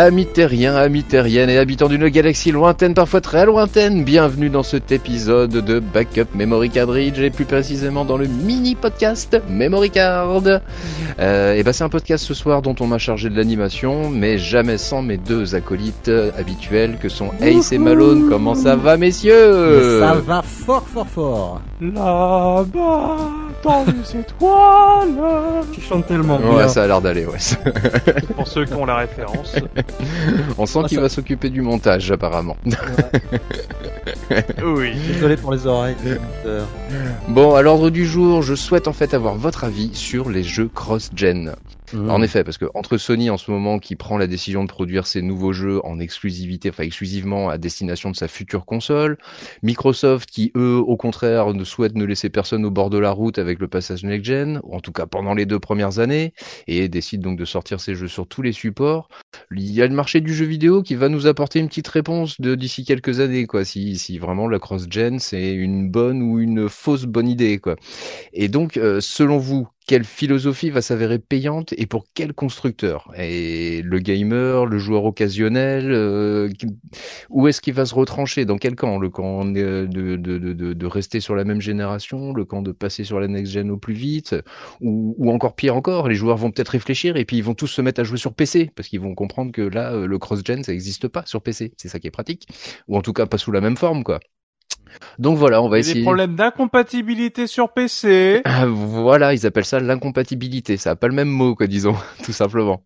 Amis terriens, amis terriennes et habitants d'une galaxie lointaine, parfois très lointaine, bienvenue dans cet épisode de Backup Memory Card et plus précisément dans le mini podcast Memory Card. Euh, et bah c'est un podcast ce soir dont on m'a chargé de l'animation, mais jamais sans mes deux acolytes habituels que sont Ace et Malone. Comment ça va messieurs? Ça va fort fort fort. Là-bas, dans les étoiles. Tu chantes tellement bien. Ouais, ça a l'air d'aller, ouais. Pour ceux qui ont la référence. On sent Ah, qu'il ça- va s'occuper du montage apparemment. Oui. Désolé pour les oreilles. Bon, à l'ordre du jour, je souhaite en fait avoir votre avis sur les jeux cross-gen. Mhm. En effet, parce que entre Sony en ce moment qui prend la décision de produire ses nouveaux jeux en exclusivité, enfin exclusivement à destination de sa future console, Microsoft qui eux, au contraire, ne souhaitent ne laisser personne au bord de la route avec le passage next gen, ou en tout cas pendant les deux premières années, et décide donc de sortir ses jeux sur tous les supports. Il y a le marché du jeu vidéo qui va nous apporter une petite réponse de d'ici quelques années, quoi. Si si vraiment la cross gen c'est une bonne ou une fausse bonne idée, quoi. Et donc, euh, selon vous, quelle philosophie va s'avérer payante et pour quel constructeur? Et le gamer, le joueur occasionnel, euh, où est-ce qu'il va se retrancher? Dans quel camp? Le camp de, rester sur la même génération? Le camp de passer sur la next-gen au plus vite? Ou, ou encore pire encore, les joueurs vont peut-être réfléchir et puis ils vont tous se mettre à jouer sur PC parce qu'ils vont comprendre que là, euh, le cross-gen, ça n'existe pas sur PC. C'est ça qui est pratique. Ou en tout cas, pas sous la même forme, quoi. Donc voilà, on va y a des essayer. problèmes d'incompatibilité sur PC. Ah, voilà, ils appellent ça l'incompatibilité. Ça a pas le même mot, quoi, disons, tout simplement.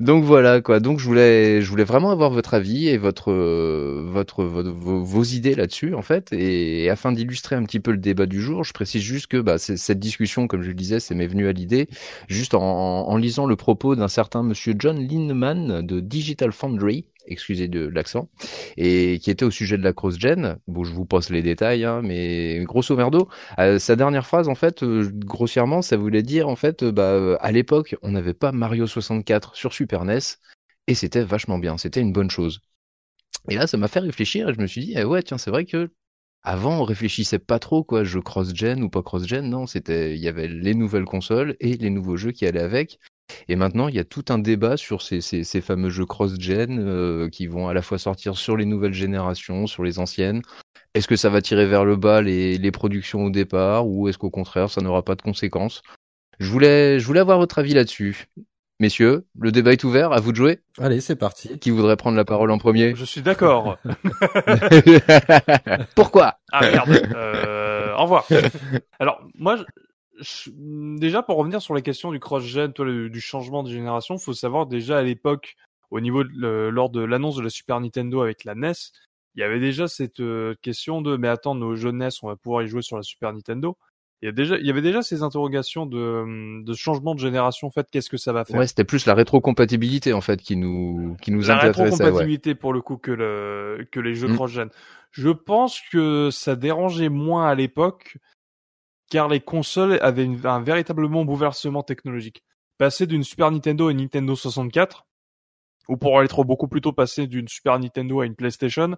Donc voilà, quoi. Donc je voulais, je voulais vraiment avoir votre avis et votre, votre, votre- vos, vos idées là-dessus, en fait. Et, afin d'illustrer un petit peu le débat du jour, je précise juste que bah, cette discussion, comme je le disais, c'est m'est venu à l'idée juste en, en lisant le propos d'un certain Monsieur John Lindemann de Digital Foundry. Excusez de l'accent et qui était au sujet de la cross-gen. Bon, je vous passe les détails, hein, mais grosso merdo, euh, sa dernière phrase, en fait, euh, grossièrement, ça voulait dire, en fait, euh, bah, à l'époque, on n'avait pas Mario 64 sur Super NES, et c'était vachement bien, c'était une bonne chose. Et là, ça m'a fait réfléchir, et je me suis dit, eh ouais, tiens, c'est vrai que avant, on réfléchissait pas trop, quoi, jeu cross-gen ou pas cross-gen, non, c'était, il y avait les nouvelles consoles et les nouveaux jeux qui allaient avec. Et maintenant, il y a tout un débat sur ces, ces, ces fameux jeux cross-gen euh, qui vont à la fois sortir sur les nouvelles générations, sur les anciennes. Est-ce que ça va tirer vers le bas les, les productions au départ ou est-ce qu'au contraire, ça n'aura pas de conséquences? Je voulais, je voulais avoir votre avis là-dessus. Messieurs, le débat est ouvert, à vous de jouer. Allez, c'est parti. Qui voudrait prendre la parole en premier? Je suis d'accord. Pourquoi Ah merde. Euh, au revoir. Alors moi, je- je- déjà pour revenir sur la question du cross-gen, du changement de génération, faut savoir déjà à l'époque, au niveau de, le- lors de l'annonce de la Super Nintendo avec la NES, il y avait déjà cette euh, question de mais attends, nos jeux NES, on va pouvoir y jouer sur la Super Nintendo. Il y, a déjà, il y avait déjà ces interrogations de, de changement de génération. En fait, qu'est-ce que ça va faire? Ouais, c'était plus la rétrocompatibilité en fait qui nous qui nous la intéressait. ouais. rétrocompatibilité pour le coup que le que les jeux Mm. cross-gen. Je pense que ça dérangeait moins à l'époque car les consoles avaient un véritablement bouleversement technologique. Passer d'une Super Nintendo à une Nintendo 64 ou pour aller trop beaucoup plus tôt passer d'une Super Nintendo à une PlayStation,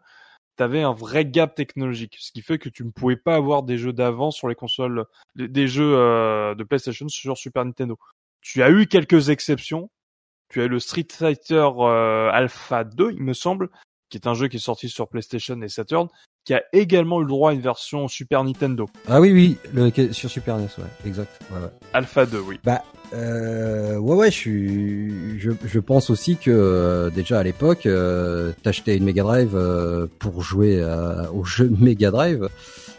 t'avais un vrai gap technologique, ce qui fait que tu ne pouvais pas avoir des jeux d'avant sur les consoles, des des jeux euh, de PlayStation sur Super Nintendo. Tu as eu quelques exceptions. Tu as eu le Street Fighter euh, Alpha 2, il me semble, qui est un jeu qui est sorti sur PlayStation et Saturn, qui a également eu le droit à une version Super Nintendo. Ah oui, oui, le, sur Super NES, ouais, exact. Ouais, ouais. Alpha 2, oui. Bah, euh, ouais, ouais, je suis, je, je pense aussi que euh, déjà à l'époque, euh, t'achetais une Mega Drive euh, pour jouer jeux de Mega Drive.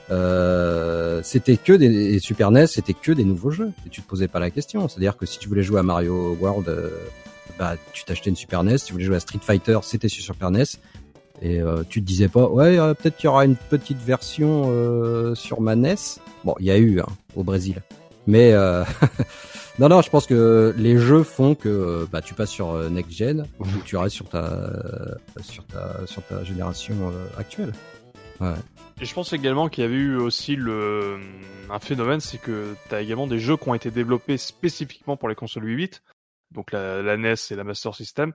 Euh, c'était que des et Super NES, c'était que des nouveaux jeux et tu te posais pas la question. C'est-à-dire que si tu voulais jouer à Mario World, euh, bah tu t'achetais une Super NES. Si tu voulais jouer à Street Fighter, c'était sur Super NES. Et euh, tu te disais pas, ouais, euh, peut-être qu'il y aura une petite version euh, sur ma NES. Bon, il y a eu hein, au Brésil, mais euh, Non, non, je pense que les jeux font que bah, tu passes sur next gen ou tu restes sur ta sur ta sur ta génération actuelle. Ouais. Et je pense également qu'il y avait eu aussi le un phénomène, c'est que tu as également des jeux qui ont été développés spécifiquement pour les consoles 8 bits, donc la, la NES et la Master System.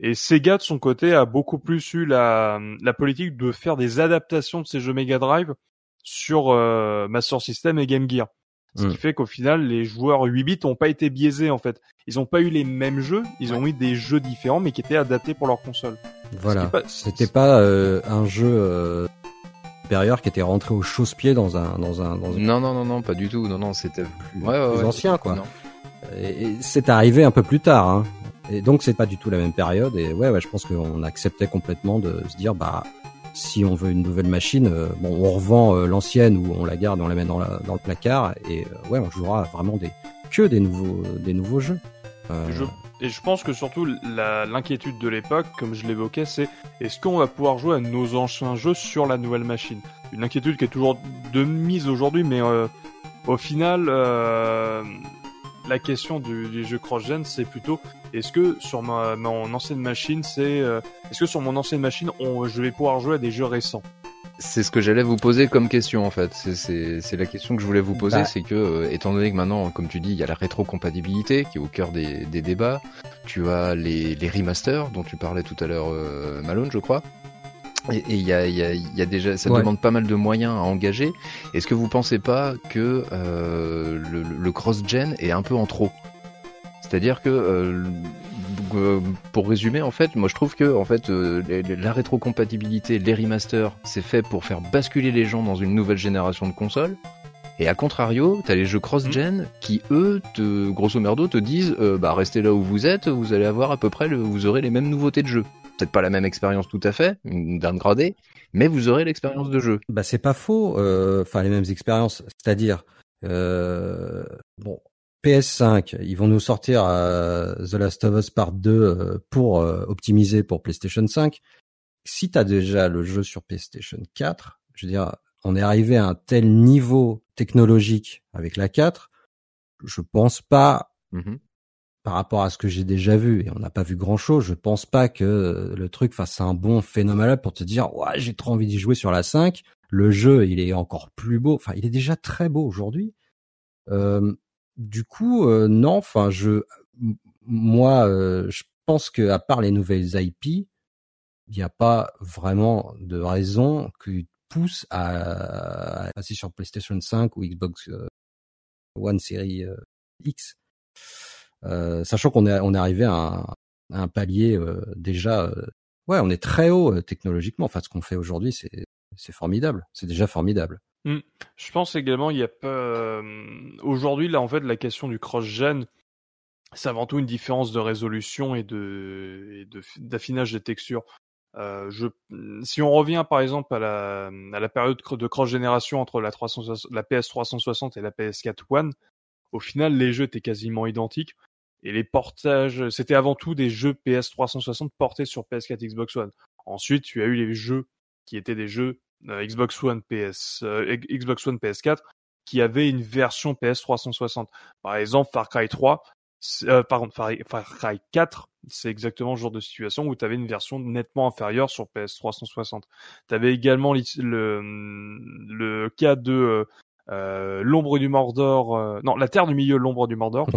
Et Sega de son côté a beaucoup plus eu la, la politique de faire des adaptations de ces jeux Mega Drive sur euh, Master System et Game Gear. Ce qui hmm. fait qu'au final, les joueurs 8 bits n'ont pas été biaisés en fait. Ils n'ont pas eu les mêmes jeux, ils ont eu des jeux différents mais qui étaient adaptés pour leur console. Voilà. C'était pas, euh, un jeu euh, supérieur qui était rentré au chausse-pied dans un, dans un, dans Non, non, non, non, pas du tout. Non, non, c'était plus, ouais, ouais, ancien quoi. Et, c'est arrivé un peu plus tard. Hein. Et donc c'est pas du tout la même période. Et ouais, ouais, je pense qu'on acceptait complètement de se dire bah si on veut une nouvelle machine, euh, bon, on revend euh, l'ancienne ou on la garde, on la met dans, la, dans le placard et euh, ouais, on jouera vraiment des que des nouveaux des nouveaux jeux. Je, et je pense que surtout l'inquiétude de l'époque, comme je l'évoquais, c'est est-ce qu'on va pouvoir jouer à nos anciens jeux sur la nouvelle machine? Une inquiétude qui est toujours de mise aujourd'hui, mais au final, la question du, du jeu cross-gen, c'est plutôt est-ce que sur ma, mon ancienne machine, c'est euh, est-ce que sur mon ancienne machine, on, je vais pouvoir jouer à des jeux récents? C'est ce que j'allais vous poser comme question en fait. C'est la question que je voulais vous poser, bah. c'est que euh, étant donné que maintenant, comme tu dis, il y a la rétrocompatibilité qui est au cœur des, des débats, tu as les, les, remasters dont tu parlais tout à l'heure, euh, Malone, je crois. Et il y a, y, a, y a, déjà, ça demande pas mal de moyens à engager. Est-ce que vous pensez pas que euh, le, le cross-gen est un peu en trop? C'est-à-dire que, euh, euh, pour résumer, en fait, moi je trouve que en fait, euh, la rétrocompatibilité, les remasters, c'est fait pour faire basculer les gens dans une nouvelle génération de consoles. Et à contrario, t'as les jeux cross-gen qui, eux, te, grosso merdo, te disent, euh, bah restez là où vous êtes, vous allez avoir à peu près, le, vous aurez les mêmes nouveautés de jeu peut-être pas la même expérience tout à fait, d'un gradé, mais vous aurez l'expérience de jeu. Bah c'est pas faux, euh, enfin les mêmes expériences, c'est-à-dire euh, bon PS5, ils vont nous sortir euh, The Last of Us Part 2 pour optimiser pour PlayStation 5. Si tu as déjà le jeu sur PlayStation 4, je veux dire, on est arrivé à un tel niveau technologique avec la 4, je pense pas mmh par rapport à ce que j'ai déjà vu, et on n'a pas vu grand chose, je pense pas que le truc fasse un bon phénoménal pour te dire, ouais, j'ai trop envie d'y jouer sur la 5. Le jeu, il est encore plus beau. Enfin, il est déjà très beau aujourd'hui. Euh, du coup, euh, non, enfin, je, moi, euh, je pense que à part les nouvelles IP, il n'y a pas vraiment de raison qui pousse à, à passer sur PlayStation 5 ou Xbox One Series X. Euh, sachant qu'on est, on est arrivé à un, un palier euh, déjà, euh, ouais, on est très haut technologiquement. Enfin, ce qu'on fait aujourd'hui, c'est, c'est formidable. C'est déjà formidable. Mmh. Je pense également, il y a pas aujourd'hui là en fait la question du cross-gen, c'est avant tout une différence de résolution et de, d'affinage des textures. Euh, je, si on revient par exemple à la, à la période de cross génération entre la, 360, la PS 360 et la PS4 One, au final les jeux étaient quasiment identiques. Et les portages, c'était avant tout des jeux PS 360 portés sur PS4 Xbox One. Ensuite, tu as eu les jeux qui étaient des jeux euh, Xbox One PS euh, Xbox One PS4 qui avaient une version PS 360. Par exemple, Far Cry 3, euh, par contre, Far, Cry 4, c'est exactement le genre de situation où tu avais une version nettement inférieure sur PS 360. Tu avais également le, le, cas de euh, euh, l'ombre du Mordor, euh, non, la Terre du Milieu, l'ombre du Mordor,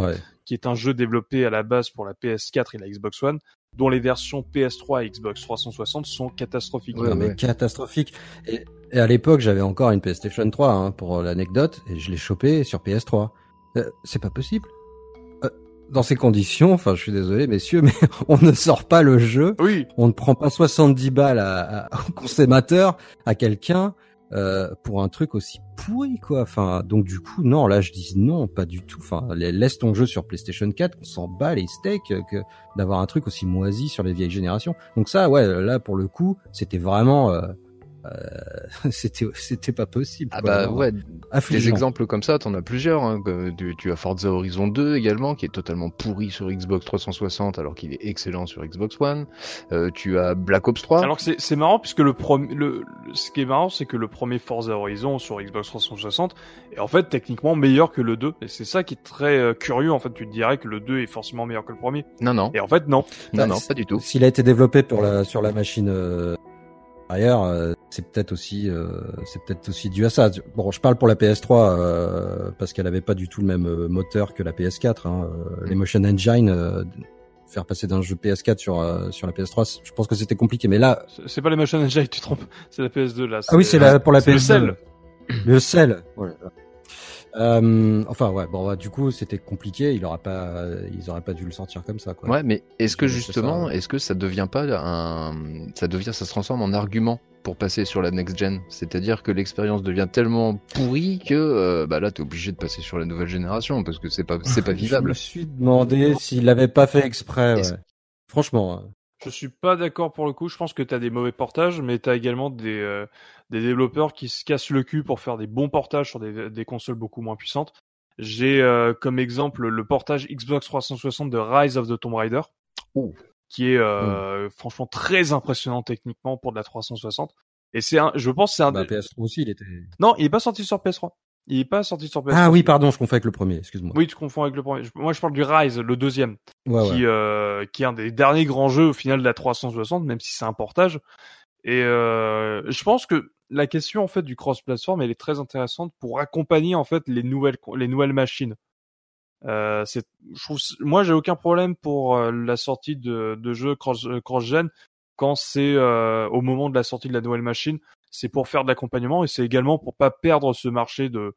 qui est un jeu développé à la base pour la PS4 et la Xbox One, dont les versions PS3 et Xbox 360 sont catastrophiques. Ouais, mais catastrophiques. Et, à l'époque, j'avais encore une PlayStation 3 hein, pour l'anecdote, et je l'ai chopé sur PS3. Euh, c'est pas possible. dans ces conditions, enfin, je suis désolé, messieurs, mais on ne sort pas le jeu. Oui. On ne prend pas 70 balles à, à, au consommateur, à quelqu'un euh, pour un truc aussi pourri quoi. Enfin donc du coup non là je dis non pas du tout. Enfin laisse ton jeu sur PlayStation 4, on s'en bat les steaks que d'avoir un truc aussi moisi sur les vieilles générations. Donc ça ouais là pour le coup c'était vraiment euh, euh, c'était c'était pas possible. Ah bah ouais, des affligeant. exemples comme ça, t'en as plusieurs. Hein. Tu, tu as Forza Horizon 2 également, qui est totalement pourri sur Xbox 360 alors qu'il est excellent sur Xbox One. Euh, tu as Black Ops 3. Alors que c'est c'est marrant puisque le premier, le, le- ce qui est marrant, c'est que le premier Forza Horizon sur Xbox 360 est en fait techniquement meilleur que le 2. Et c'est ça qui est très euh, curieux. En fait, tu te dirais que le 2 est forcément meilleur que le premier. Non, non, Et en fait, non. non, Bah, non, pas du tout. S'il a été développé pour la, sur la machine euh, ailleurs, euh, c'est peut-être aussi, euh, c'est peut-être aussi dû à ça. Bon, je parle pour la PS3 euh, parce qu'elle avait pas du tout le même moteur que la PS4. Hein. Euh, Les Motion Engine, euh, faire passer d'un jeu PS4 sur euh, sur la PS3, je pense que c'était compliqué. Mais là, C'est- pas les Motion Engine, tu te trompes. C'est la PS2 là. ah oui, c'est la pour la c'est le PS2. sel. Le sel. Voilà. Euh, enfin ouais, bon bah, du coup c'était compliqué. Il aura pas, ils auraient pas dû le sortir comme ça quoi. Ouais, mais est-ce que justement, est-ce que ça devient pas un, ça devient, ça se transforme en argument pour passer sur la next gen? C'est-à-dire que l'expérience devient tellement pourrie que euh, bah là t'es obligé de passer sur la nouvelle génération parce que c'est pas, c'est pas Je me vivable. suis demandé s'il l'avait pas fait exprès. Ouais. Franchement. Je suis pas d'accord pour le coup. Je pense que t'as des mauvais portages, mais t'as également des, euh, des développeurs qui se cassent le cul pour faire des bons portages sur des, des consoles beaucoup moins puissantes. J'ai euh, comme exemple le portage Xbox 360 de Rise of the Tomb Raider, qui est euh, franchement très impressionnant techniquement pour de la 360. Et c'est un, je pense, c'est un. Bah, des- PS3 aussi, il était. Non, il est pas sorti sur PS3. Il est pas sorti sur PS3. Ah oui, pardon, je confonds avec le premier. Excuse-moi. Oui, tu confonds avec le premier. Moi, je parle du Rise, le deuxième Ouais, ouais. qui, euh, qui est un des derniers grands jeux au final de la 360, même si c'est un portage. Et euh, je pense que la question en fait du cross-platform, elle est très intéressante pour accompagner en fait les nouvelles les nouvelles machines. Euh, c'est, je trouve, moi j'ai aucun problème pour euh, la sortie de, de jeux cross cross-gen quand c'est euh, au moment de la sortie de la nouvelle machine. C'est pour faire de l'accompagnement et c'est également pour pas perdre ce marché de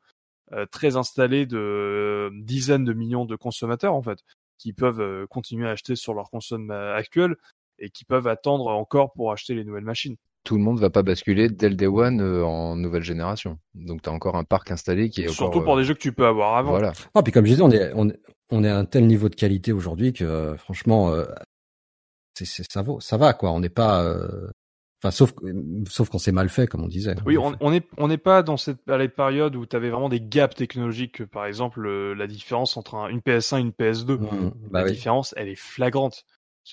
euh, très installé de euh, dizaines de millions de consommateurs en fait qui peuvent euh, continuer à acheter sur leur console euh, actuelle et qui peuvent attendre encore pour acheter les nouvelles machines. Tout le monde va pas basculer dès le day one euh, en nouvelle génération. Donc t'as encore un parc installé qui est Surtout encore, pour euh, des jeux que tu peux avoir avant. Voilà. Ah, puis comme je disais, on est, on, est- on est à un tel niveau de qualité aujourd'hui que euh, franchement, euh, c'est, c'est- ça vaut, ça va quoi. On n'est pas, euh, enfin, sauf, sauf quand c'est mal fait, comme on disait. Oui, on on est on n'est pas dans cette à la période où tu avais vraiment des gaps technologiques. Par exemple, le- la différence entre un- une PS1 et une PS2. Mmh, bah la oui. différence, elle est flagrante.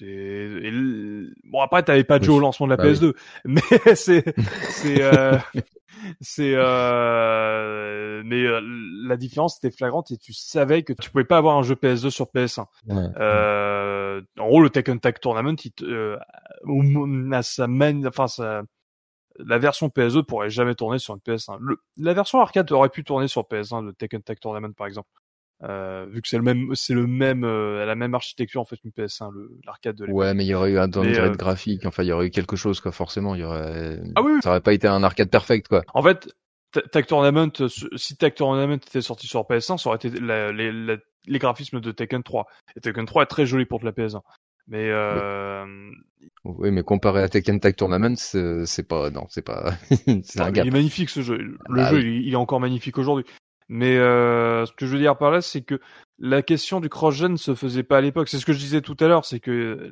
Bon après t'avais pas de jeu Oui. au lancement de la Bah oui. PS2, mais c'est c'est euh, c'est euh, mais euh, la différence était flagrante et tu savais que tu pouvais pas avoir un jeu PS2 sur PS1. Ouais. Euh, en gros, le Tekken Tag Tournament, il te- euh, à sa man- enfin sa, la version PS2 pourrait jamais tourner sur une PS1. Le- la version arcade aurait pu tourner sur PS1 de Tekken Tag Tournament par exemple, euh, vu que c'est le même, c'est le même, euh, la même architecture en fait qu'une PS1, le- l'arcade de l'époque. Ouais, mais il y aurait eu un downgrade euh, graphique. Enfin, il y aurait eu quelque chose, quoi. Forcément, il y aurait. Ah oui, oui. Ça aurait pas été un arcade perfect, quoi. En fait, Ta- Tag Tournament, euh, si Tag Tournament était sorti sur PS1, ça aurait été la- les, la- les graphismes de Tekken 3. Et Tekken 3 est très joli pour la PS1. Mais euh, Oui, mais comparé à Tekken Tag Tournament, c'est pas, non, c'est pas, c'est un mais gap. Il est magnifique ce jeu. Le Bah jeu, oui. il est encore magnifique aujourd'hui. Mais euh, ce que je veux dire par là, c'est que la question du cross-gen ne se faisait pas à l'époque. C'est ce que je disais tout à l'heure, c'est que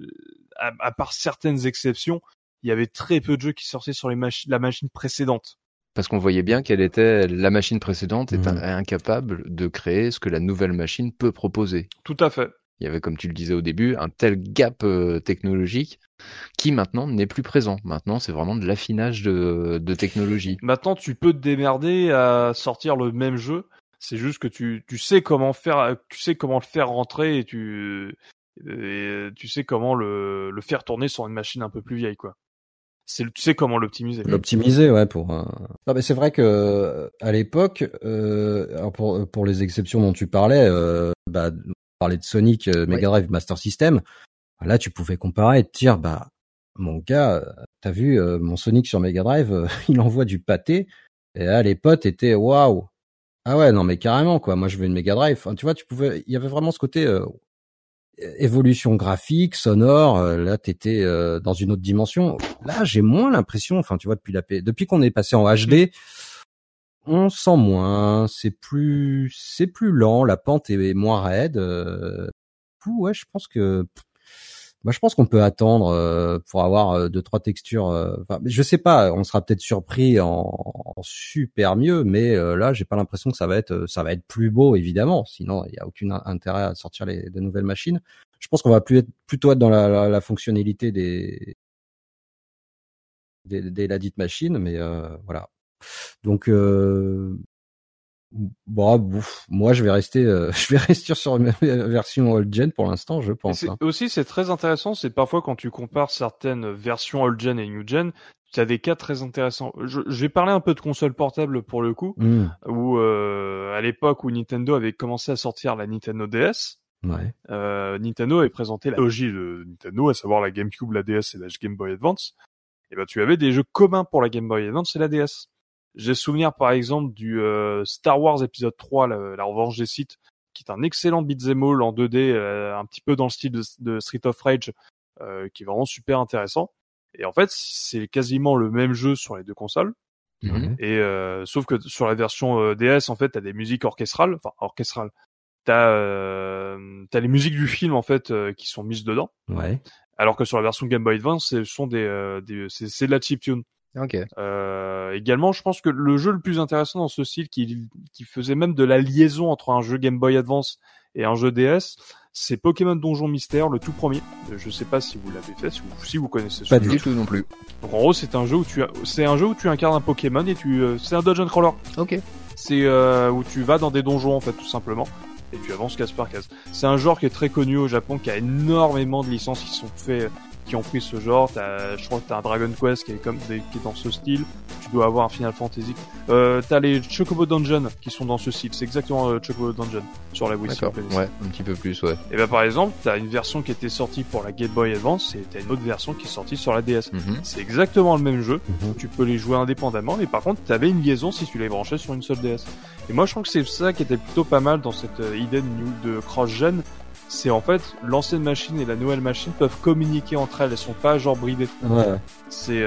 à, à part certaines exceptions, il y avait très peu de jeux qui sortaient sur les machi- la machine précédente. Parce qu'on voyait bien qu'elle était, la machine précédente est un- incapable de créer ce que la nouvelle machine peut proposer. Tout à fait. Il y avait, comme tu le disais au début, un tel gap euh, technologique qui maintenant n'est plus présent. Maintenant, c'est vraiment de l'affinage de, de technologie. Maintenant, tu peux te démerder à sortir le même jeu. C'est juste que tu, tu sais comment faire, tu sais comment le faire rentrer et tu, et tu sais comment le, le faire tourner sur une machine un peu plus vieille, quoi. C'est, le- tu sais comment l'optimiser. L'optimiser, ouais, pour. un- Non, mais c'est vrai que euh, à l'époque, euh, alors pour pour les exceptions dont tu parlais, euh, bah, parlait de Sonic, euh, Mega Drive, Master System. Là, tu pouvais comparer et te dire, bah, mon gars, euh, t'as vu euh, mon Sonic sur Mega Drive, il envoie du pâté. Et là, les potes étaient waouh. Ah ouais, non mais carrément quoi. Moi, je veux une Mega Drive. Enfin, tu vois, tu pouvais. Il y avait vraiment ce côté. euh, évolution graphique, sonore, là t'étais dans une autre dimension. Là, j'ai moins l'impression, enfin tu vois depuis la depuis qu'on est passé en HD, on sent moins, c'est plus c'est plus lent, la pente est moins raide. Euh... ouais, je pense que Moi, je pense qu'on peut attendre euh, pour avoir euh, deux trois textures. euh, Enfin, je sais pas, on sera peut-être surpris en, super mieux, mais euh, là, j'ai pas l'impression que ça va être ça va être plus beau, évidemment. Sinon, il y a aucun intérêt à sortir les de nouvelles machines. Je pense qu'on va plus être, plutôt être dans la, fonctionnalité des des, des mais voilà. Donc euh, bon, bouf, moi je vais rester, euh, je vais rester sur ma version old gen pour l'instant, je pense. hein. Aussi, c'est très intéressant, c'est parfois quand tu compares certaines versions old gen et new gen, tu as des cas très intéressants. Je, je vais parler un peu de console portable pour le coup, Hmm, où euh, à l'époque où Nintendo avait commencé à sortir la Nintendo DS, ouais. euh, Nintendo avait présenté la logie de Nintendo, à savoir la GameCube, la DS et la Game Boy Advance. Et ben tu avais des jeux communs pour la Game Boy Advance et la DS. J'ai souvenir par exemple du euh, Star Wars épisode 3, la, la revanche des Sith, qui est un excellent beat'em all en 2D, euh, un petit peu dans le style de, de Street of Rage, euh, qui est vraiment super intéressant. Et en fait, c'est quasiment le même jeu sur les deux consoles. Mhm. Et euh, sauf que sur la version euh, DS, en fait, t'as des musiques orchestrales, enfin orchestrales. T'as euh, t'as les musiques du film en fait euh, qui sont mises dedans, Ouais. alors que sur la version Game Boy Advance, ce sont des, euh, des c'est c'est de la chiptune. Ok. Euh, également, je pense que le jeu le plus intéressant dans ce style, qui qui faisait même de la liaison entre un jeu Game Boy Advance et un jeu DS, c'est Pokémon Donjon Mystère, le tout premier. Euh, Je sais pas si vous l'avez fait, si vous, si vous connaissez ce Pas jeu. Du tout non plus. Donc en gros, c'est un jeu où tu c'est un jeu où tu incarnes un Pokémon et tu, euh, c'est un dungeon crawler. Ok. C'est euh, où tu vas dans des donjons en fait tout simplement et tu avances case par case. C'est un genre qui est très connu au Japon, qui a énormément de licences qui sont faits, qui ont pris ce genre. T'as, je crois que t'as un Dragon Quest qui est comme des- qui est dans ce style. Tu dois avoir un Final Fantasy. Euh, t'as les Chocobo Dungeon qui sont dans ce style. C'est exactement euh, Chocobo Dungeon sur la Wii. Ouais, un petit peu plus, ouais. Et ben par exemple, t'as une version qui était sortie pour la Game Boy Advance et t'as une autre version qui est sortie sur la DS. Mhm. C'est exactement le même jeu. Mhm. Tu peux les jouer indépendamment, mais par contre, t'avais une liaison si tu les branchais sur une seule DS. Et moi, je trouve que c'est ça qui était plutôt pas mal dans cette euh, idée de, new- de cross-gen. C'est en fait, l'ancienne machine et la nouvelle machine peuvent communiquer entre elles. Elles sont pas genre bridées. Ouais. C'est,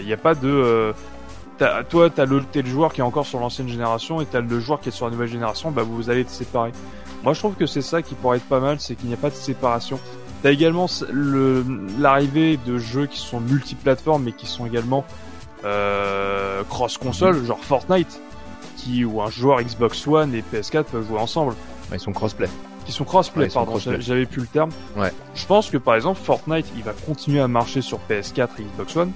il y a pas de, euh, t'as- toi, t'as le, t'es le joueur qui est encore sur l'ancienne génération et t'as le joueur qui est sur la nouvelle génération. Bah, vous allez être séparés. Moi, je trouve que c'est ça qui pourrait être pas mal, c'est qu'il n'y a pas de séparation. T'as également le, l'arrivée de jeux qui sont multiplateformes, mais qui sont également euh, cross-console, genre Fortnite, qui où un joueur Xbox One et PS4 peuvent jouer ensemble, Ils sont crossplay. Qui sont crossplay. Ouais, pardon, j'avais plus le terme. Ouais. Je pense que par exemple Fortnite, il va continuer à marcher sur PS4 et Xbox One.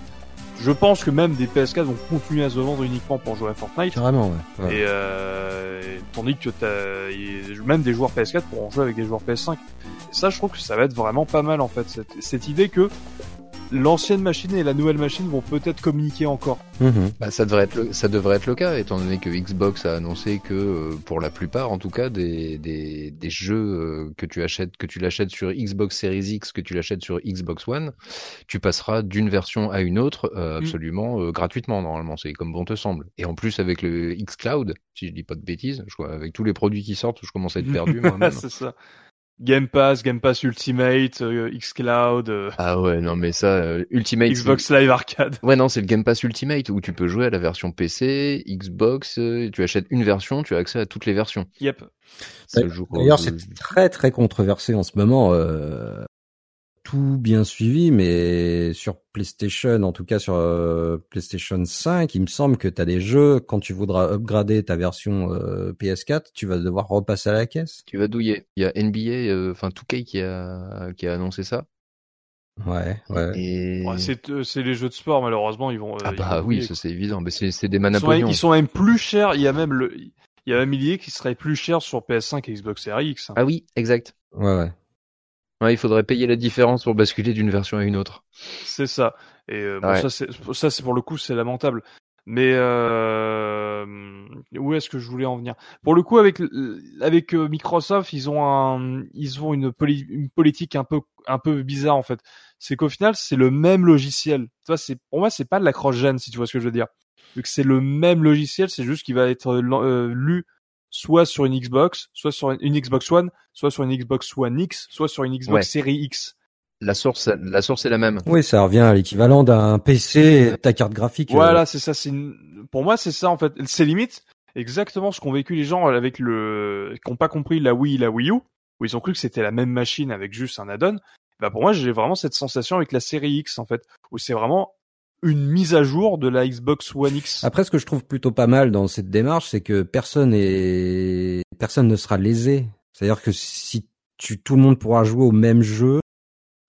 Je pense que même des PS4 vont continuer à se vendre uniquement pour jouer à Fortnite. Carrément, ouais. ouais. Et, euh, et tandis que même des joueurs PS4 pourront jouer avec des joueurs PS5. Et ça, je trouve que ça va être vraiment pas mal en fait cette, cette idée que l'ancienne machine et la nouvelle machine vont peut-être communiquer encore. Mhm. Bah, ça devrait être le, ça devrait être le cas, étant donné que Xbox a annoncé que, euh, pour la plupart, en tout cas, des, des, des jeux euh, que tu achètes, que tu l'achètes sur Xbox Series X, que tu l'achètes sur Xbox One, tu passeras d'une version à une autre euh, Mm. absolument euh, gratuitement, normalement. C'est comme bon te semble. Et en plus, avec le xCloud, si je dis pas de bêtises, je crois, avec tous les produits qui sortent, je commence à être perdu moi-même. c'est ça. Game Pass, Game Pass Ultimate, euh, xCloud, euh, Ah ouais, non mais ça, euh, Ultimate. Xbox Live Arcade. Ouais, non, c'est le Game Pass Ultimate où tu peux jouer à la version PC, Xbox, euh, tu achètes une version, tu as accès à toutes les versions. Yep. D'ailleurs, c'est très très controversé en ce moment. Euh, tout bien suivi, mais sur PlayStation, en tout cas sur euh, PlayStation 5, il me semble que tu as des jeux, quand tu voudras upgrader ta version euh, PS4, tu vas devoir repasser à la caisse. Tu vas douiller. Il y a NBA, euh, enfin 2K qui a, qui a annoncé ça. Ouais, ouais. Et... Ouais, c'est euh, c'est les jeux de sport malheureusement ils vont. euh, ah ils bah vont oui, ça c'est évident. Mais c'est c'est des Ils manas sont, ils sont même plus chers. Il y a même le, il y a même l'idée qui serait plus cher sur PS5 et Xbox Series X. Ah oui, exact. Ouais, ouais. Ouais, il faudrait payer la différence pour basculer d'une version à une autre. C'est ça. Et euh, bon, Ouais. ça, c'est, ça, c'est pour le coup, c'est lamentable. Mais euh, où est-ce que je voulais en venir? Pour le coup, avec avec euh, Microsoft, ils ont un, ils ont une, poli- une politique un peu un peu bizarre en fait. C'est qu'au final, c'est le même logiciel. Tu vois, c'est pour moi, c'est pas de la cross-gen, si tu vois ce que je veux dire. Vu que c'est le même logiciel, c'est juste qu'il va être euh, lu soit sur une Xbox, soit sur une, Xbox One, soit sur une Xbox One X, soit sur une Xbox Ouais. Series X. La source, la source est la même. Oui, ça revient à l'équivalent d'un PC, ta carte graphique. euh, Voilà, c'est ça. C'est une- pour moi, c'est ça en fait. C'est limite exactement ce qu'ont vécu les gens avec le, qui n'ont pas compris la Wii, et la Wii U, où ils ont cru que c'était la même machine avec juste un add-on. Bah pour moi, j'ai vraiment cette sensation avec la série X en fait, où c'est vraiment une mise à jour de la Xbox One X. Après, ce que je trouve plutôt pas mal dans cette démarche, c'est que personne est, personne ne sera lésé. C'est-à-dire que si tu, tout le monde pourra jouer au même jeu.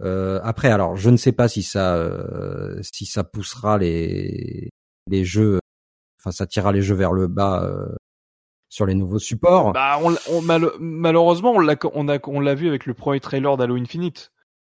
Euh, après, alors, je ne sais pas si ça, euh, si ça poussera les, les jeux, enfin, ça tirera les jeux vers le bas euh, sur les nouveaux supports. Bah, on, on malheureusement, on l'a, on a, on l'a vu avec le premier trailer d'Halo Infinite,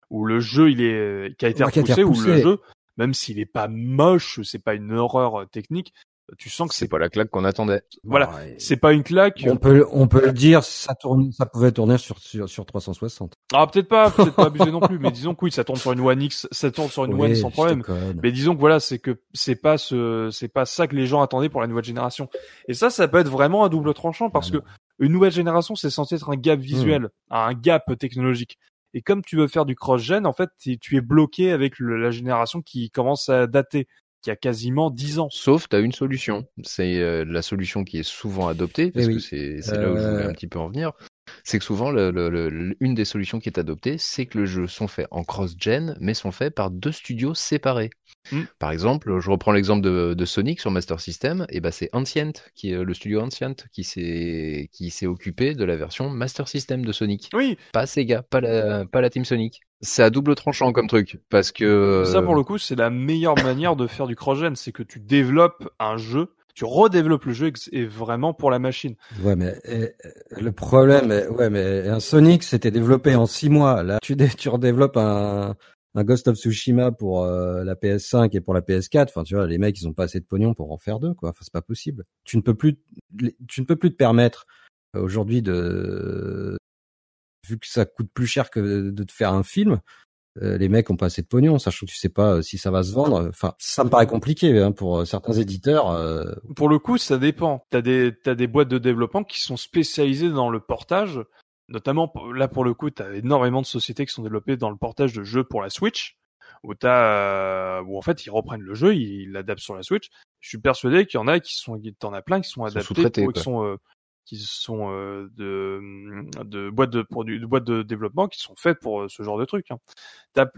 où le jeu, il est, qui a été repoussé, où le jeu, même s'il est pas moche, c'est pas une horreur euh, technique, tu sens que c'est pas la claque qu'on attendait. Voilà, c'est pas une claque. On peut on peut le dire, ça tourne, ça pouvait tourner sur sur, sur 360. Ah peut-être pas, peut-être pas abuser non plus, mais disons que oui, ça tourne sur une One X, ça tourne sur une One sans problème. Mais disons que voilà, c'est que c'est pas ce c'est pas ça que les gens attendaient pour la nouvelle génération. Et ça, ça peut être vraiment un double tranchant parce que une nouvelle génération, c'est censé être un gap visuel, hmm. un gap technologique. Et comme tu veux faire du cross-gen, en fait, tu es bloqué avec la génération qui commence à dater qui a quasiment 10 ans. Sauf, tu as une solution. C'est euh, la solution qui est souvent adoptée, parce eh que c'est là où je voulais euh. un petit peu en venir. C'est que souvent, le, une des solutions qui est adoptée, c'est que le jeu sont faits en cross-gen, mais sont faits par deux studios séparés. Mm. Par exemple, je reprends l'exemple de, Sonic sur Master System, et ben c'est Ancient, qui est le studio Ancient, qui s'est qui s'est occupé de la version Master System de Sonic. Oui. Pas Sega, pas la pas la team Sonic. C'est à double tranchant comme truc, parce que ça pour le coup, c'est la meilleure manière de faire du cross-gen, c'est que tu développes un jeu tu redéveloppes le jeu et vraiment pour la machine. Ouais, mais le problème, ouais, mais un Sonic c'était développé en six mois. Là, tu, tu redéveloppes un, un Ghost of Tsushima pour euh, la PS5 et pour la PS4, enfin tu vois, les mecs ils ont pas assez de pognon pour en faire deux quoi. Enfin c'est pas possible. Tu ne peux plus, tu ne peux plus te permettre euh, aujourd'hui de, vu que ça coûte plus cher que de te faire un film, euh, les mecs ont pas assez de pognon, sachant que tu sais pas si ça va se vendre. Enfin, ça me paraît compliqué hein, pour certains éditeurs. Pour le coup, ça dépend. T'as des t'as des boîtes de développement qui sont spécialisées dans le portage Notamment, là pour le coup, tu as énormément de sociétés qui sont développées dans le portage de jeux pour la Switch, où, t'as, où en fait ils reprennent le jeu, ils l'adaptent sur la Switch. Je suis persuadé qu'il y en a qui sont, t'en as plein qui sont adaptés, pour, qui sont, euh, qui sont euh, de, de boîtes de produits, de boîtes de développement qui sont faites pour euh, ce genre de truc. Hein.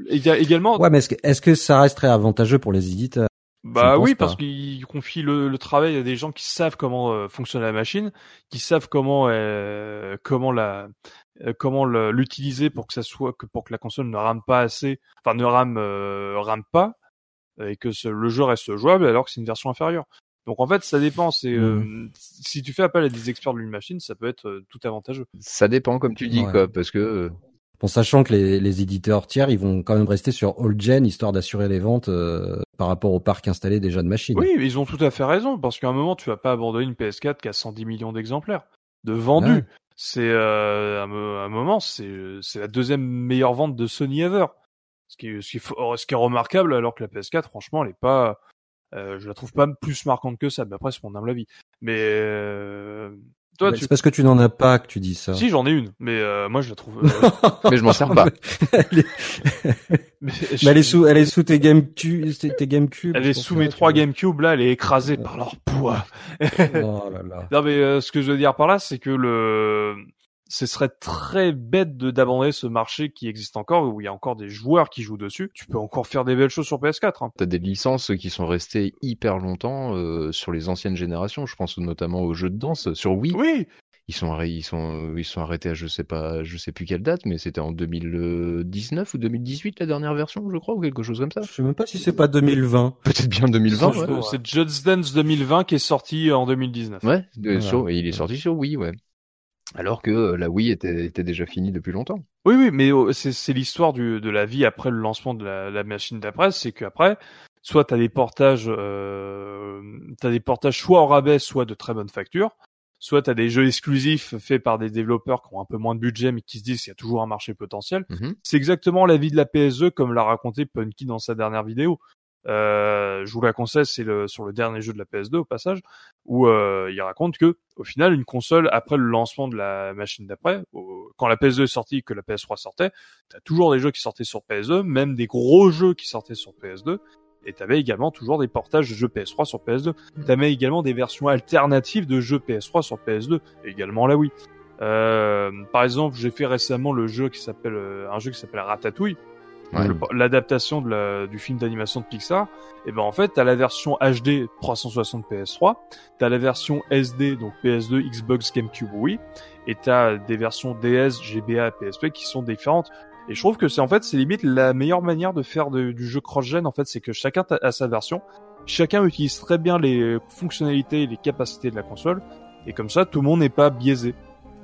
Il y a également. Ouais, mais est-ce que, est-ce que ça resterait avantageux pour les éditeurs? Bah oui, parce qu'ils confient le, travail à des gens qui savent comment euh, fonctionne la machine, qui savent comment euh, comment la euh, comment l'utiliser pour que ça soit que pour que la console ne rame pas assez, enfin ne rame rame pas et que le jeu reste jouable alors que c'est une version inférieure. Donc en fait, ça dépend. C'est mmh. si tu fais appel à des experts de l'une machine, ça peut être tout avantageux. Ça dépend, comme tu dis, quoi, parce que Bon, sachant que les, les, éditeurs tiers, ils vont quand même rester sur old gen histoire d'assurer les ventes euh, par rapport au parc installé déjà de machines. Oui, ils ont tout à fait raison parce qu'à un moment, tu vas pas abandonner une PS4 qui a 110 millions d'exemplaires de vendus. C'est euh, un, moment, c'est c'est la deuxième meilleure vente de Sony ever. Ce qui est ce qui ce qui est remarquable alors que la PS4, franchement, elle est pas euh, je la trouve pas plus marquante que ça. Mais après, c'est mon humble avis. Mais euh, toi, tu... C'est parce que tu n'en as pas que tu dis ça. Si, j'en ai une, mais euh, moi je la trouve. Euh, mais je m'en sers pas. elle, est... mais, elle est sous, elle est sous tes GameCube, tes GameCube. Elle est sous mes trois GameCube là, elle est écrasée par leur poids. oh là là. Non mais euh, ce que je veux dire par là, c'est que le ce serait très bête de d'abandonner ce marché qui existe encore, où il y a encore des joueurs qui jouent dessus. Tu peux encore faire des belles choses sur PS4. Hein. T'as des licences qui sont restées hyper longtemps euh, sur les anciennes générations. Je pense notamment aux jeux de danse sur Wii. Oui. Ils sont, ils sont, ils sont arrêtés à je sais pas, je sais plus quelle date, mais c'était en 2019 ou 2018 la dernière version, je crois, ou quelque chose comme ça. Je sais même pas si c'est pas 2020. Peut-être bien 2020. C'est Just Dance 2020 qui est sorti en 2019. Ouais, il est sorti sur Wii, ouais. Alors que euh, la Wii était, était déjà finie depuis longtemps. Oui, oui, mais oh, c'est l'histoire de la vie après le lancement de la, la machine d'après, c'est qu'après, soit tu as des portages, euh, as des portages soit en rabais, soit de très bonne facture, soit tu as des jeux exclusifs faits par des développeurs qui ont un peu moins de budget mais qui se disent qu'il y a toujours un marché potentiel. Mmh c'est exactement la vie de la PSE comme l'a raconté Punky dans sa dernière vidéo. Euh, je vous la conseille, c'est le, sur le dernier jeu de la PS2 au passage, où euh, il raconte que au final, une console après le lancement de la machine d'après, quand la PS2 est sortie, que la PS3 sortait, t'as toujours des jeux qui sortaient sur PS2, même des gros jeux qui sortaient sur PS2, et t'avais également toujours des portages de jeux PS3 sur PS2. Mmh. T'avais également des versions alternatives de jeux PS3 sur PS2, et également la Wii. Euh, par exemple, j'ai fait récemment le jeu qui s'appelle euh, un jeu qui s'appelle Ratatouille, Ouais. l'adaptation de la- du film d'animation de Pixar. Et ben en fait, t'as la version HD 360 PS3, t'as la version SD donc PS2, Xbox, GameCube, Wii, et t'as des versions DS, GBA, PSP qui sont différentes. Et je trouve que c'est en fait c'est limite la meilleure manière de faire de- du jeu cross-gen en fait, c'est que chacun a sa version, chacun utilise très bien les fonctionnalités et les capacités de la console, et comme ça tout le monde n'est pas biaisé.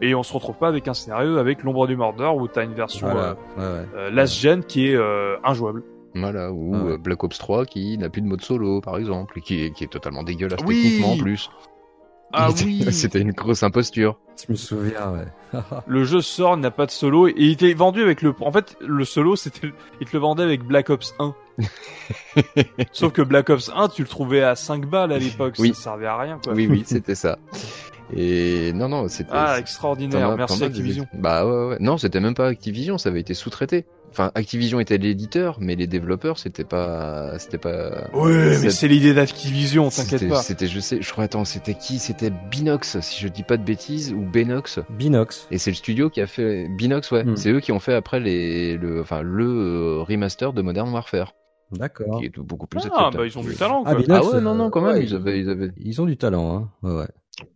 Et on se retrouve pas avec un scénario avec l'ombre du Mordor où t'as une version Voilà. euh, Ouais, ouais. euh, last gen qui est euh, injouable. Voilà, ou Ah ouais. Black Ops 3 qui n'a plus de mode solo, par exemple, et qui est, qui est totalement dégueulasse Oui. techniquement en plus. Ah oui C'était une grosse imposture. Je me souviens, ouais. Le jeu sort, n'a pas de solo, et il était vendu avec le... En fait, le solo, c'était... Il te le vendait avec Black Ops 1. Sauf que Black Ops 1, tu le trouvais à 5 balles à l'époque, Oui. ça servait à rien, quoi. Oui, oui, c'était ça. Et non, non, c'était. Ah, extraordinaire, merci des Activision. Bah ouais, ouais. Non, c'était même pas Activision, ça avait été sous-traité. Enfin, Activision était l'éditeur, mais les développeurs, c'était pas, c'était pas. Ouais, mais C'est- l'idée d'Activision, t'inquiète C'était- pas. C'était, je sais, je crois, attends, c'était qui? C'était Binox, si je dis pas de bêtises, ou Benox. Binox. Et c'est le studio qui a fait Binox, ouais. Hmm. C'est eux qui ont fait après les, le, enfin, le euh, remaster de Modern Warfare, D'accord. qui est beaucoup plus Ah, acceptable. bah ils ont du talent, Ah, quoi. Binox, Ah ouais, non, non, quand même, ouais, ils avaient, ils avaient, Ils ont du talent, hein. Ouais, ouais.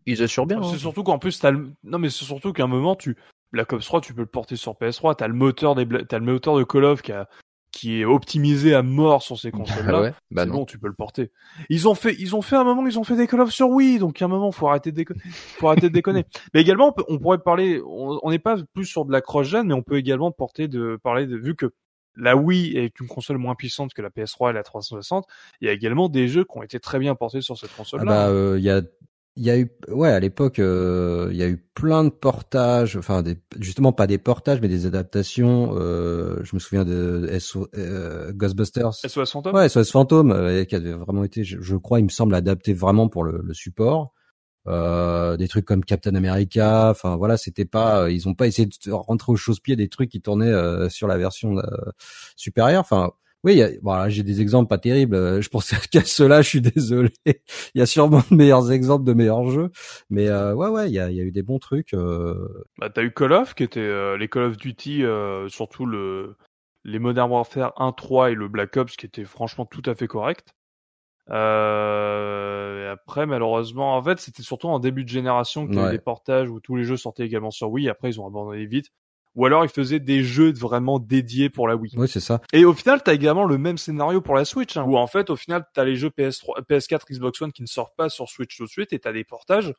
Ils assurent bien. hein. C'est surtout qu'en plus, t'as le... Non, mais c'est surtout qu'à un moment, tu... Black Ops 3, tu peux le porter sur PS3, t'as le moteur des... Bla- T'as le moteur de Call of qui, a... qui est optimisé à mort sur ces consoles-là. Ah ouais, bah c'est non. bon, tu peux le porter. Ils ont fait, ils ont fait un moment, ils ont fait des Call of sur Wii, donc à un moment, faut arrêter de déconner. faut arrêter de déconner. Mais également, on, peut- on pourrait parler, on on n'est pas plus sur de la cross-gen, mais on peut également porter de, parler de, vu que la Wii est une console moins puissante que la PS3 et la 360, il y a également des jeux qui ont été très bien portés sur cette Ah console-là. bah, euh, il y a, il y a eu, ouais, à l'époque, euh, il y a eu plein de portages, enfin, des, justement pas des portages, mais des adaptations. Euh, je me souviens de SO, euh, Ghostbusters. SOS Phantom Ouais, SOS Phantom, euh, qui avait vraiment été, je, je crois, il me semble adapté vraiment pour le, le support. Euh, des trucs comme Captain America, enfin voilà, c'était pas, euh, ils ont pas essayé de rentrer au chausse-pied des trucs qui tournaient euh, sur la version euh, supérieure. Enfin, oui, il y a- voilà, j'ai des exemples pas terribles. euh, Je pense qu'à ceux-là, je suis désolé. il y a sûrement de meilleurs exemples de meilleurs jeux, mais euh, ouais, ouais, il y a, il y a eu des bons trucs. Euh... Bah, t'as eu Call of, qui était euh, les Call of Duty, surtout le, les Modern Warfare 1, 3 et le Black Ops, qui étaient franchement tout à fait corrects. Euh, et après, malheureusement, en fait, c'était surtout en début de génération qu'il y a eu Ouais. des portages où tous les jeux sortaient également sur Wii. Après, ils ont abandonné vite. Ou alors, ils faisaient des jeux vraiment dédiés pour la Wii. Oui, c'est ça. Et au final, t'as également le même scénario pour la Switch, hein, où en fait, au final, t'as les jeux PS3, PS4, Xbox One qui ne sortent pas sur Switch tout de suite, et t'as des portages,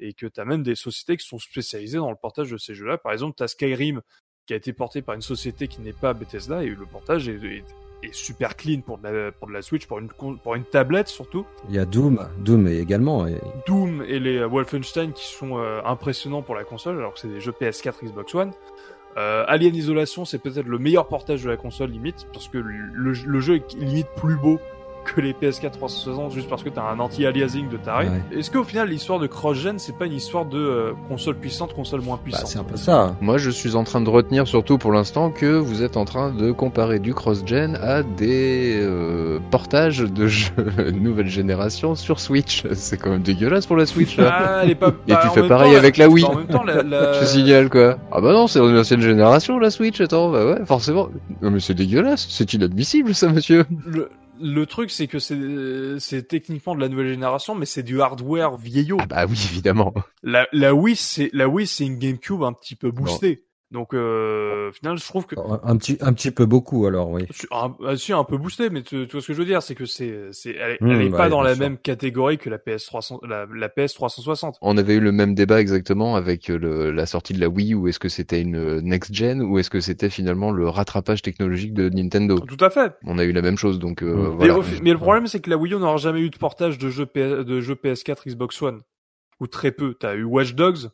et que t'as même des sociétés qui sont spécialisées dans le portage de ces jeux-là. Par exemple, t'as Skyrim, qui a été porté par une société qui n'est pas Bethesda, et le portage est, est- est super clean pour de, la, pour de la Switch, pour une, con- pour une tablette surtout. Il y a Doom, Doom également. Et... Doom et les Wolfenstein qui sont euh, impressionnants pour la console, alors que c'est des jeux PS4, Xbox One. Euh, Alien Isolation, c'est peut-être le meilleur portage de la console limite, parce que le, le jeu est limite plus beau que les PS4 360 juste parce que t'as un anti-aliasing de taré. Ouais. Est-ce qu'au final l'histoire de cross-gen c'est pas une histoire de euh, console puissante, console moins Bah, puissante c'est un peu ça. Moi, je suis en train de retenir surtout pour l'instant que vous êtes en train de comparer du cross-gen à des euh, portages de jeux nouvelle génération sur Switch. C'est quand même dégueulasse pour la Switch là. Ah, elle est pas, Et bah, tu fais pareil temps, avec la Wii. En même temps, la, la- Je signale quoi. Ah bah non, c'est une ancienne génération la Switch. Attends, bah ouais, forcément. Non mais c'est dégueulasse, c'est inadmissible ça, monsieur. le, le truc c'est que c'est techniquement de la nouvelle génération, mais c'est du hardware vieillot. Ah bah oui, évidemment. La, la Wii, c'est la Wii, c'est une GameCube un petit peu boostée. Donc, euh, au final, je trouve que Un, un petit, un petit peu beaucoup alors, oui. un, ah, si, un peu boosté, mais tu, tu vois ce que je veux dire, c'est que c'est, c'est, elle, Mmh, elle est bah pas dans la sûr. même catégorie que la PS 300, la, la PS 360. On avait eu le même débat exactement avec euh, le, la sortie de la Wii, ou est-ce que c'était une euh, next gen, ou est-ce que c'était finalement le rattrapage technologique de Nintendo? Tout à fait. On a eu la même chose, donc euh, Mm. Mais, voilà. mais le problème, c'est que la Wii U n'aura jamais eu de portage de jeux, PS, de jeux PS4, Xbox One. Ou très peu. T'as eu Watch Dogs,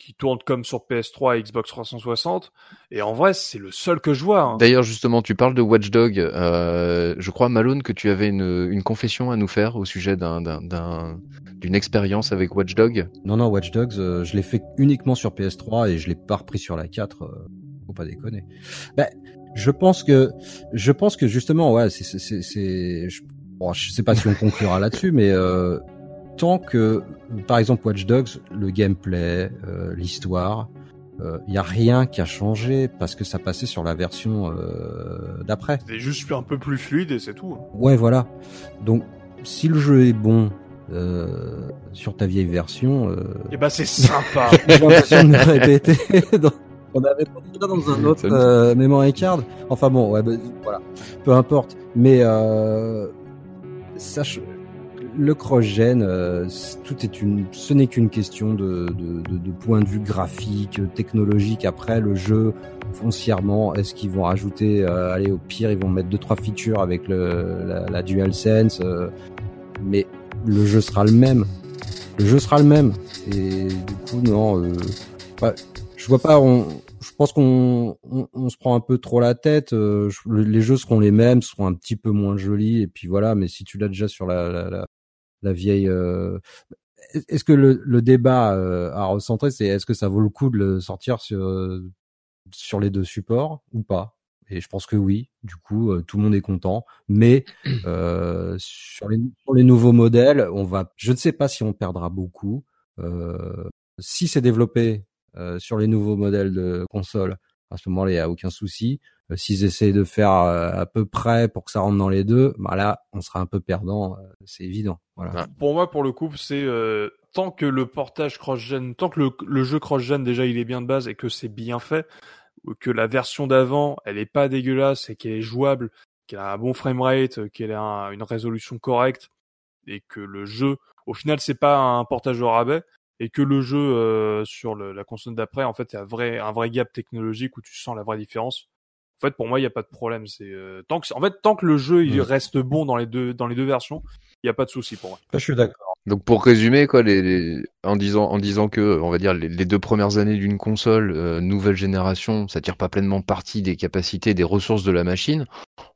qui tourne comme sur PS3 et Xbox 360. Et en vrai, c'est le seul que je vois. hein. D'ailleurs, justement, tu parles de Watch Dog. Euh, je crois, Malone, que tu avais une, une confession à nous faire au sujet d'un, d'un, d'un- d'une expérience avec Watch Dog. Non, non, Watch Dogs, euh, je l'ai fait uniquement sur PS3 et je l'ai pas repris sur la 4. euh, faut pas déconner. Ben, je pense que, je pense que justement, ouais, c'est, c'est, c'est, c'est- je, bon, je sais pas si on conclura là-dessus, mais euh, tant que, par exemple, Watch Dogs, le gameplay, euh, l'histoire, il euh, y a rien qui a changé parce que ça passait sur la version euh, d'après. C'est juste un peu plus fluide et c'est tout. hein. Ouais, voilà. Donc, si le jeu est bon euh, sur ta vieille version, euh, Et bah c'est sympa. j'ai l'impression de me répéter. dans- On avait pas dit ça dans un autre euh, memory card. Enfin bon, ouais, bah, voilà. Peu importe. Mais euh, sache, le cross-gen, euh, tout est une, ce n'est qu'une question de, de, de, de point de vue graphique, technologique. Après, le jeu, foncièrement, est-ce qu'ils vont rajouter, euh, allez, au pire, ils vont mettre deux trois features avec le, la, la DualSense, euh, mais le jeu sera le même. Le jeu sera le même. Et du coup, non, euh, ouais, je vois pas. On, je pense qu'on on, se prend un peu trop la tête. euh, les jeux seront les mêmes, seront un petit peu moins jolis, et puis voilà. Mais si tu l'as déjà sur la, la, la, la vieille, euh, est-ce que le, le débat euh, à recentrer, c'est est-ce que ça vaut le coup de le sortir sur euh, sur les deux supports ou pas? Et je pense que oui. Du coup, euh, tout le monde est content. Mais euh, sur les sur les nouveaux modèles, on va. Je ne sais pas si on perdra beaucoup. Euh, si c'est développé euh, sur les nouveaux modèles de console, à ce moment-là, il n'y a aucun souci. Euh, S'ils essayent de faire euh, à peu près pour que ça rentre dans les deux, bah là, on sera un peu perdant, euh, c'est évident. Voilà. Ouais. Pour moi, pour le coup, c'est euh, tant que le portage cross-gen, tant que le, le jeu cross-gen déjà il est bien de base et que c'est bien fait, que la version d'avant elle est pas dégueulasse et qu'elle est jouable, qu'elle a un bon framerate, qu'elle a un- une résolution correcte et que le jeu, au final, c'est pas un portage au rabais et que le jeu euh, sur le- la console d'après, en fait, il y a un vrai, un vrai gap technologique où tu sens la vraie différence. En fait, pour moi, il n'y a pas de problème. C'est euh, tant que, en fait, tant que le jeu il Mm. reste bon dans les deux, dans les deux versions, il n'y a pas de souci pour moi. je suis d'accord. Donc pour résumer quoi, les, les- en disant en disant que on va dire les, les deux premières années d'une console euh, nouvelle génération, ça tire pas pleinement parti des capacités, des ressources de la machine.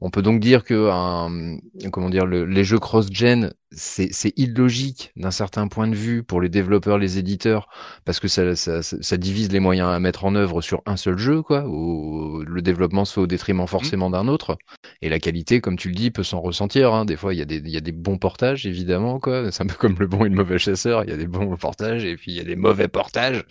On peut donc dire que un, comment dire le- les jeux cross-gen c'est illogique d'un certain point de vue pour les développeurs, les éditeurs, parce que ça, ça, ça- ça divise les moyens à mettre en œuvre sur un seul jeu quoi. Où le développement se fait au détriment forcément d'un autre. Et la qualité, comme tu le dis, peut s'en ressentir. Hein. Des fois, il y, a des, il y a des bons portages, évidemment. quoi. C'est un peu comme le bon et le mauvais chasseur. Il y a des bons portages et puis il y a des mauvais portages.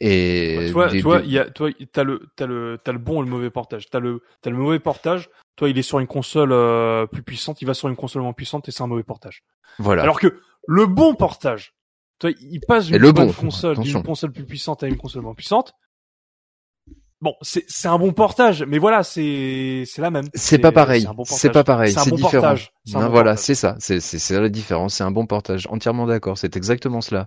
Et toi, des- toi, des- il y a, toi, t'as le, t'as le, t'as le bon et le mauvais portage. T'as le, t'as le mauvais portage. Toi, il est sur une console euh, plus puissante. Il va sur une console moins puissante et c'est un mauvais portage. voilà. Alors que le bon portage, toi, il passe d'une le bon, console, d'une console plus puissante à une console moins puissante. Bon, c'est, c'est un bon portage, mais voilà, c'est, c'est la même. C'est pas pareil. C'est pas pareil. C'est bon différent. portage. C'est un Non, bon voilà, c'est ça. C'est c'est c'est la différence. C'est un bon portage. Entièrement d'accord. C'est exactement cela.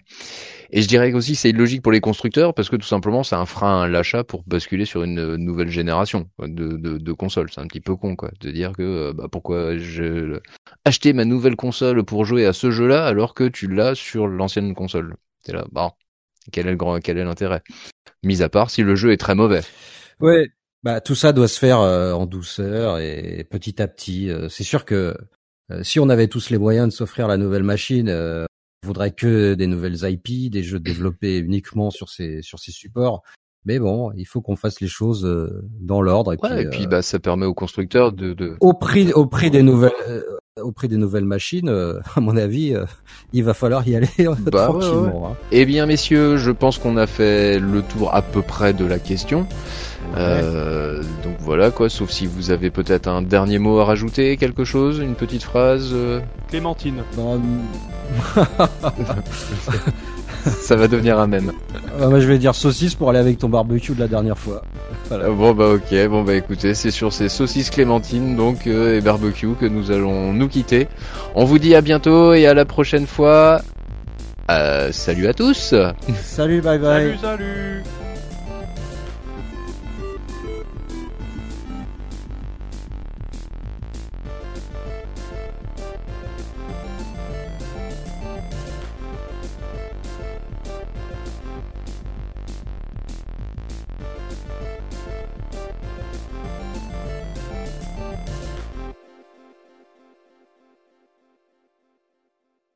Et je dirais aussi c'est illogique pour les constructeurs parce que tout simplement c'est un frein à l'achat pour basculer sur une euh, nouvelle génération de, de, de consoles. C'est un petit peu con quoi de dire que euh, bah, pourquoi je acheter ma nouvelle console pour jouer à ce jeu-là alors que tu l'as sur l'ancienne console. C'est là, bon, quel est le grand, quel est l'intérêt? Mis à part si le jeu est très mauvais. Ouais. Bah tout ça doit se faire euh, en douceur et petit à petit. Euh, c'est sûr que euh, si on avait tous les moyens de s'offrir la nouvelle machine, euh, on voudrait que des nouvelles IP, des jeux développés uniquement sur ces sur ces supports. Mais bon, il faut qu'on fasse les choses euh, dans l'ordre et Ouais, puis, et puis euh, bah ça permet aux constructeurs de, de... au prix au prix des nouvelles au prix des nouvelles machines, euh, à mon avis, euh, il va falloir y aller euh, Bah, ouais, tranquillement. hein. Eh bien, messieurs, je pense qu'on a fait le tour à peu près de la question. Euh, donc voilà quoi, sauf si vous avez peut-être un dernier mot à rajouter, quelque chose, une petite phrase, euh, Clémentine. Non, ça va devenir un même. euh, moi je vais dire saucisse pour aller avec ton barbecue de la dernière fois. Euh, Bon bah ok, bon bah écoutez, c'est sur ces saucisses clémentines donc euh, et barbecue que nous allons nous quitter. On vous dit à bientôt et à la prochaine fois. Euh, salut à tous. Salut, bye bye. Salut, salut.